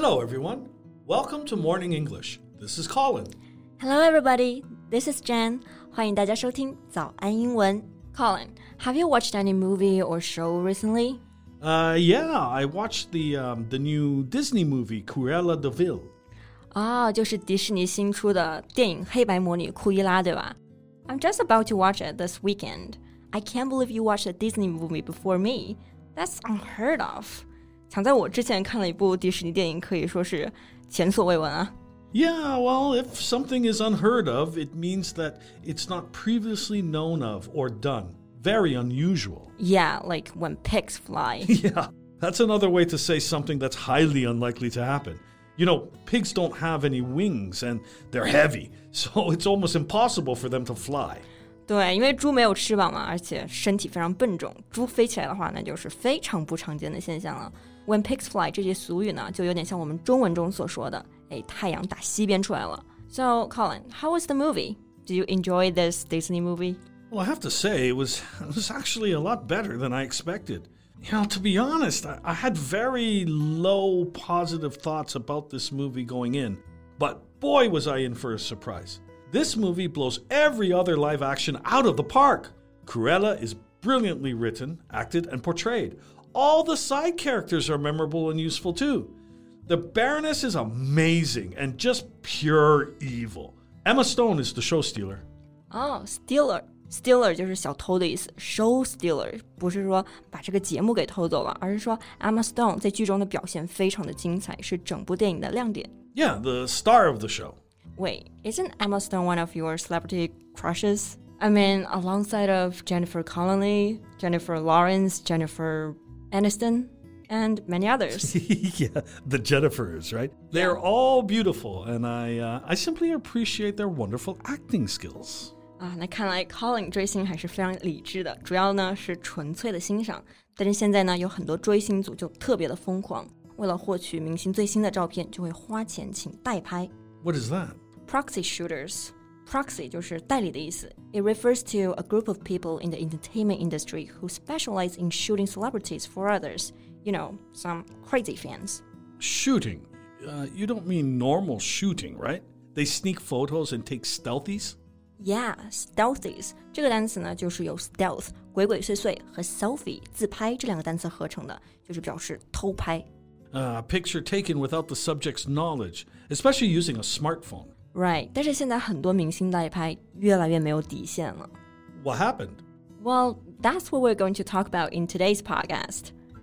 Hello, everyone. Welcome to Morning English. This is Colin. Hello, everybody. This is Jen. 欢迎大家收听早安英文。Colin, have you watched any movie or show recently? Uh, yeah, I watched the um, the new Disney movie Cruella de Vil. 啊，就是迪士尼新出的电影《黑白魔女库伊拉》，对吧？I'm just about to watch it this weekend. I can't believe you watched a Disney movie before me. That's unheard of. 抢在我之前看了一部迪士尼电影，可以说是前所未闻啊。Yeah, well, if something is unheard of, it means that it's not previously known of or done. Very unusual. Yeah, like when pigs fly. Yeah, that's another way to say something that's highly unlikely to happen. You know, pigs don't have any wings and they're heavy, so it's almost impossible for them to fly. 对，因为猪没有翅膀嘛，而且身体非常笨重，猪飞起来的话，那就是非常不常见的现象了。 When pigs fly 这句俗语呢，就有点像我们中文中所说的，哎，太阳打西边出来了。So Colin, how was the movie? Did you enjoy this Disney movie? Well, I have to say, it was, it was actually a lot better than I expected. You know, to be honest, I, I had very low positive thoughts about this movie going in, but boy, was I in for a surprise. This movie blows every other live action out of the park. Cruella is brilliantly written, acted, and portrayed. All the side characters are memorable and useful too. The Baroness is amazing and just pure evil. Emma Stone is the show stealer. 哦、oh,，stealer。Stealer 就是小偷的意思，show stealer 不是说把这个节目给偷走了，而是说 Emma Stone 在剧中的表现非常的精彩，是整部电影的亮点。Yeah, the star of the show. Wait, isn't Emma Stone one of your celebrity crushes? I mean, alongside of Jennifer Connelly, Jennifer Lawrence, Jennifer Aniston, and many others. yeah, the Jennifers, right? They're all beautiful, and I, uh, I simply appreciate their wonderful acting skills. 啊，那看来 Colin 追星还是非常理智的，主要呢是纯粹的欣赏。但是现在呢，有很多追星族就特别的疯狂，为了获取明星最新的照片，就会花钱请代拍。 What is that? Proxy shooters. Proxy 就是代理的意思。It refers to a group of people in the entertainment industry who specialize in shooting celebrities for others. You know, some crazy fans. Shooting. Uh, you don't mean normal shooting, right? They sneak photos and take stealthies? Yeah, stealthies 这个单词呢，就是由 stealth 鬼鬼祟祟和 selfie 自拍这两个单词合成的，就是表示偷拍。 Uh, a picture taken without the subject's knowledge, especially using a smartphone. Right，但是现在很多明星代拍越来越没有底线了。 What happened? Well, that's what we're going to talk about in today's podcast.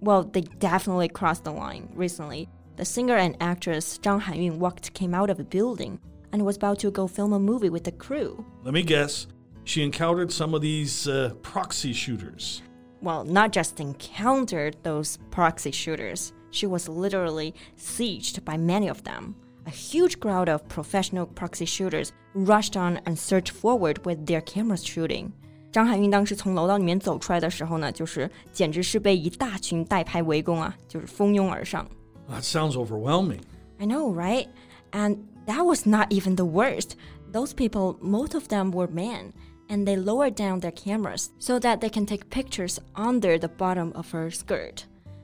Well, they definitely crossed the line recently. The singer and actress Zhang Hanyun walked came out of a building and was about to go film a movie with the crew. Let me guess. She encountered some of these uh, proxy shooters. Well, not just encountered those proxy shooters, she was literally sieged by many of them. A huge crowd of professional proxy shooters rushed on and surged forward with their cameras shooting. 张含韵当时从楼道里面走出来的时候呢，就是简直是被一大群代拍围攻啊，就是蜂拥而上。 That sounds overwhelming. I know, right? And that was not even the worst. Those people, most of them were men, and they lowered down their cameras so that they can take pictures under the bottom of her skirt.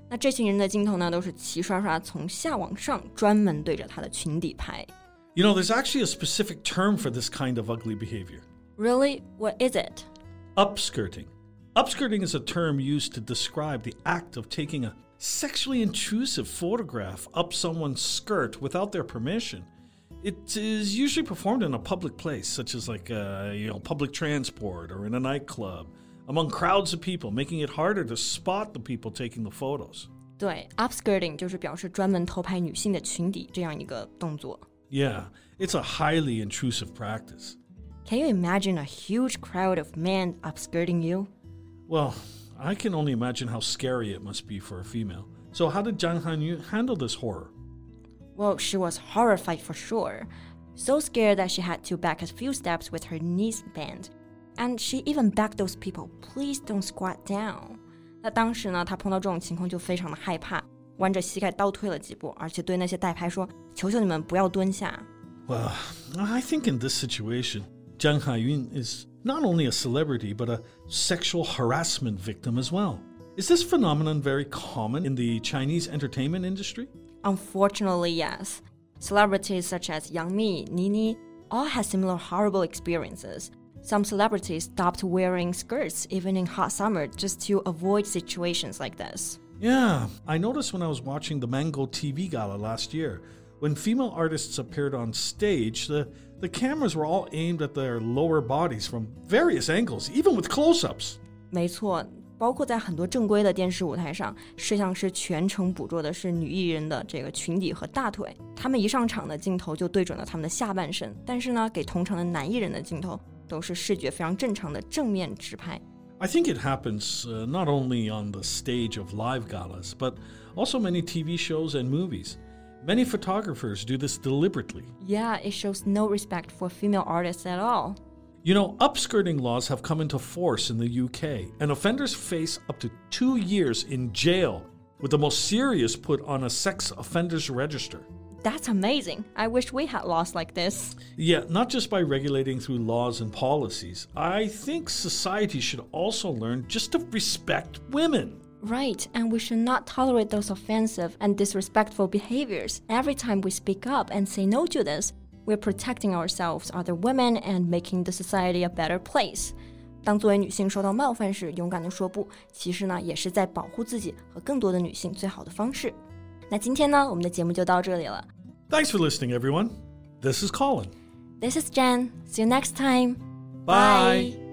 那这群人的镜头呢，都是齐刷刷从下往上，专门对着她的裙底拍。 You know, there's actually a specific term for this kind of ugly behavior Really? What is it? upskirting. Upskirting is a term used to describe the act of taking a sexually intrusive photograph up someone's skirt without their permission. It is usually performed in a public place, such as like uh, you know public transport or in a nightclub, among crowds of people, making it harder to spot the people taking the photos. 对，upskirting 就是表示专门偷拍女性的裙底这样一个动作。 Yeah, it's a highly intrusive practice. Can you imagine a huge crowd of men upskirting you? Well, I can only imagine how scary it must be for a female. So, how did Zhang Hanyun handle this horror? Well, she was horrified for sure. So scared that she had to back a few steps with her knees bent. And she even begged those people, please don't squat down. 那当时呢，她碰到这种情况就非常的害怕，弯着膝盖倒退了几步，而且对那些代拍说：“求求你们不要蹲下。” Well, I think in this situation, Zhang Hanyun is not only a celebrity but a sexual harassment victim as well. Is this phenomenon very common in the Chinese entertainment industry? Unfortunately, yes. Celebrities such as Yang Mi, Nini, all had similar horrible experiences. Some celebrities stopped wearing skirts even in hot summer just to avoid situations like this. Yeah, I noticed when I was watching the Mango TV Gala last year. When female artists appeared on stage, the, the cameras were all aimed at their lower bodies from various angles, even with close ups. 没错，包括在很多正规的电视舞台上，摄像师全程捕捉的是女艺人的这个裙底和大腿。他们一上场的镜头就对准了他们的下半身，但是呢，给同场的男艺人的镜头都是视觉非常正常的正面直拍。I think it happens uh, not only on the stage of live galas, but also many TV shows and movies. Many photographers do this deliberately. Yeah, it shows no respect for female artists at all. You know, upskirting laws have come into force in the UK, and offenders face up to two years in jail, with the most serious put on a sex offenders register. That's amazing. I wish we had laws like this. Yeah, not just by regulating through laws and policies. I think society should also learn just to respect women. Right, and we should not tolerate those offensive and disrespectful behaviors. Every time we speak up and say no to this, we're protecting ourselves, other women, and making the society a better place. 当作为女性受到冒犯时，勇敢的说不，其实呢，也是在保护自己和更多的女性最好的方式。那今天呢，我们的节目就到这里了。Thanks for listening, everyone. This is Colin. This is Jen. See you next time. Bye.